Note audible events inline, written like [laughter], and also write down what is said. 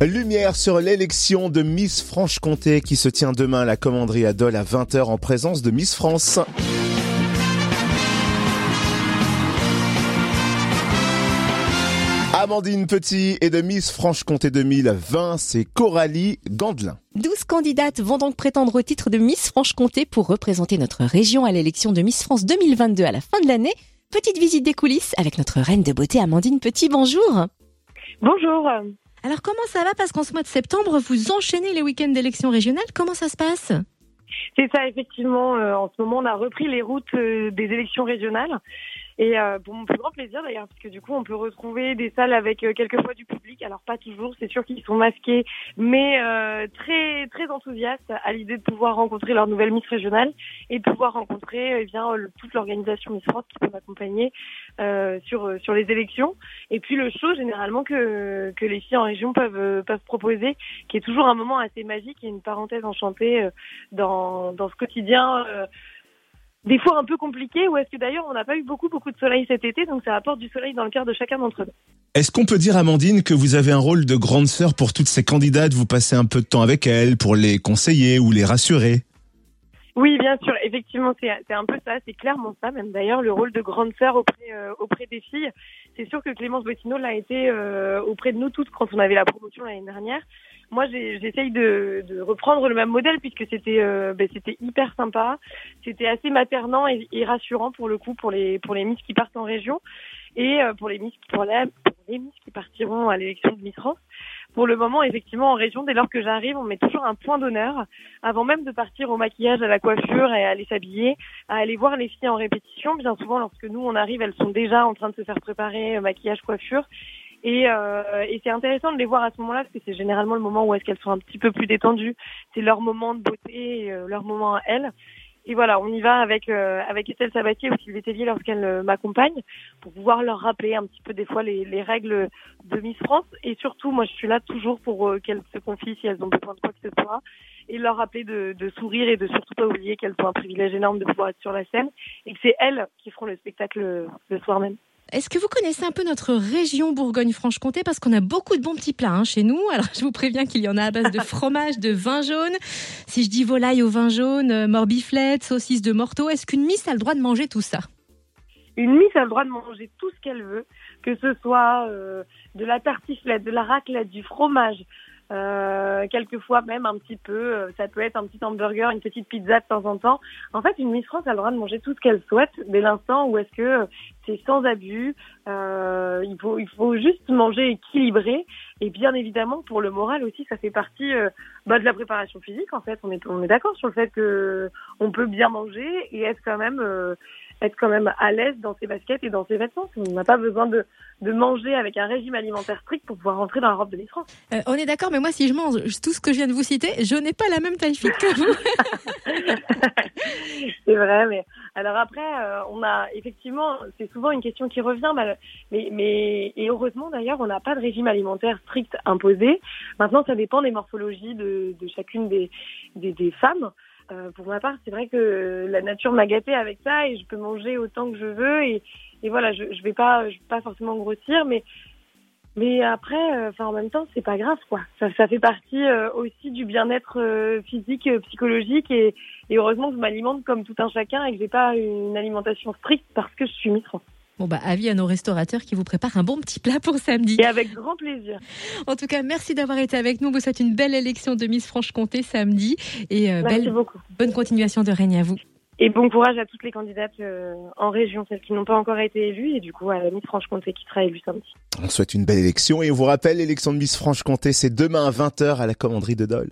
Lumière sur l'élection de Miss Franche-Comté qui se tient demain à la commanderie à Dole à 20h en présence de Miss France. Amandine Petit et de Miss Franche-Comté 2020, c'est Coralie Gandelin. 12 candidates vont donc prétendre au titre de Miss Franche-Comté pour représenter notre région à l'élection de Miss France 2022 à la fin de l'année. Petite visite des coulisses avec notre reine de beauté Amandine Petit, bonjour. Bonjour. Alors comment ça va? Parce qu'en ce mois de septembre, vous enchaînez les week-ends d'élections régionales. Comment ça se passe? C'est ça, effectivement. Euh, en ce moment, on a repris les routes euh, des élections régionales. Et euh, pour mon plus grand plaisir d'ailleurs, parce que du coup, on peut retrouver des salles avec euh, quelquefois du public. Alors pas toujours, c'est sûr qu'ils sont masqués, mais euh, très très enthousiastes à l'idée de pouvoir rencontrer leur nouvelle Miss régionale et de pouvoir rencontrer eh bien toute l'organisation Miss France qui peut m'accompagner euh, sur sur les élections. Et puis le show généralement que que les filles en région peuvent peuvent proposer, qui est toujours un moment assez magique et une parenthèse enchantée dans dans ce quotidien des fois un peu compliqué ou est-ce que d'ailleurs on n'a pas eu beaucoup beaucoup de soleil cet été donc ça apporte du soleil dans le cœur de chacun d'entre nous. Est-ce qu'on peut dire Amandine que vous avez un rôle de grande sœur pour toutes ces candidates, vous passez un peu de temps avec elles pour les conseiller ou les rassurer? Oui, bien sûr. Effectivement, c'est un peu ça. C'est clairement ça, même d'ailleurs, le rôle de grande sœur auprès, euh, auprès des filles. C'est sûr que Clémence Bottino l'a été euh, auprès de nous toutes quand on avait la promotion l'année dernière moi j'essaye de, de, reprendre le même modèle puisque c'était euh, ben, c'était hyper sympa, c'était assez maternant et, rassurant pour le coup pour les pour les Miss qui partent en région et euh, pour les Miss pour, les, pour les Miss qui partiront à l'élection de Miss. Pour le moment, effectivement, en région, dès lors que j'arrive, on met toujours un point d'honneur avant même de partir au maquillage, à la coiffure et à aller s'habiller, à aller voir les filles en répétition. Bien souvent, lorsque nous on arrive, elles sont déjà en train de se faire préparer maquillage, coiffure et, euh, et c'est intéressant de les voir à ce moment-là, parce que c'est généralement le moment où est-ce qu'elles sont un petit peu plus détendues. C'est leur moment de beauté, euh, leur moment à elles. Et voilà, on y va avec euh, avec Estelle Sabatier ou Sylvie Tellier lorsqu'elle euh, m'accompagne pour pouvoir leur rappeler un petit peu des fois les, les règles de Miss France. Et surtout, moi, je suis là toujours pour euh, qu'elles se confient si elles ont besoin de quoi que ce soit et leur rappeler de, de sourire et de surtout pas oublier qu'elles ont un privilège énorme de pouvoir être sur la scène et que c'est elles qui feront le spectacle le soir même. Est-ce que vous connaissez un peu notre région Bourgogne-Franche-Comté? Parce qu'on a beaucoup de bons petits plats hein, chez nous. [laughs] Alors, je vous préviens qu'il y en a à base de fromage, de vin jaune. Si je dis volaille au vin jaune, euh, morbiflette, saucisse de morteau, est-ce qu'une miss a le droit de manger tout ça? Une miss a le droit de manger tout ce qu'elle veut, que ce soit euh, de la tartiflette, de la raclette, du fromage, euh, quelquefois même un petit peu, euh, ça peut être un petit hamburger, une petite pizza de temps en temps. En fait, une Miss France a le droit de manger tout ce qu'elle souhaite dès l'instant où est-ce que c'est sans abus. Euh, il faut il faut juste manger équilibré et bien évidemment pour le moral aussi, ça fait partie euh, bah, de la préparation physique. En fait, on est on est d'accord sur le fait que on peut bien manger et être quand même être quand même à l'aise dans ses baskets et dans ses vêtements. On n'a pas besoin de, de manger avec un régime alimentaire strict pour pouvoir rentrer dans la robe de France. Euh, on est d'accord, mais moi, si je mange tout ce que je viens de vous citer, je n'ai pas la même taille fit que vous. [laughs] c'est vrai, mais alors après, euh, on a effectivement, c'est souvent une question qui revient, mais, mais et heureusement d'ailleurs, on n'a pas de régime alimentaire strict imposé. Maintenant, ça dépend des morphologies de, de chacune des, des, des femmes. Euh, pour ma part, c'est vrai que la nature m'a gâtée avec ça et je peux manger autant que je veux et, et voilà, je, je vais pas, vais pas forcément grossir, mais mais après, euh, en même temps, c'est pas grave quoi. Ça, ça fait partie euh, aussi du bien-être physique, psychologique et, et heureusement que je m'alimente comme tout un chacun et que j'ai pas une alimentation stricte parce que je suis Miss Bon bah avis à nos restaurateurs qui vous préparent un bon petit plat pour samedi. Et avec grand plaisir. En tout cas, merci d'avoir été avec nous. Vous souhaite une belle élection de Miss Franche-Comté samedi et euh, merci beaucoup. bonne continuation de règne à vous. Et bon courage à toutes les candidates euh, en région, celles qui n'ont pas encore été élues, et du coup à la Miss Franche-Comté qui sera élue samedi. On souhaite une belle élection et on vous rappelle, l'élection de Miss Franche-Comté, c'est demain à 20h à la commanderie de Dole.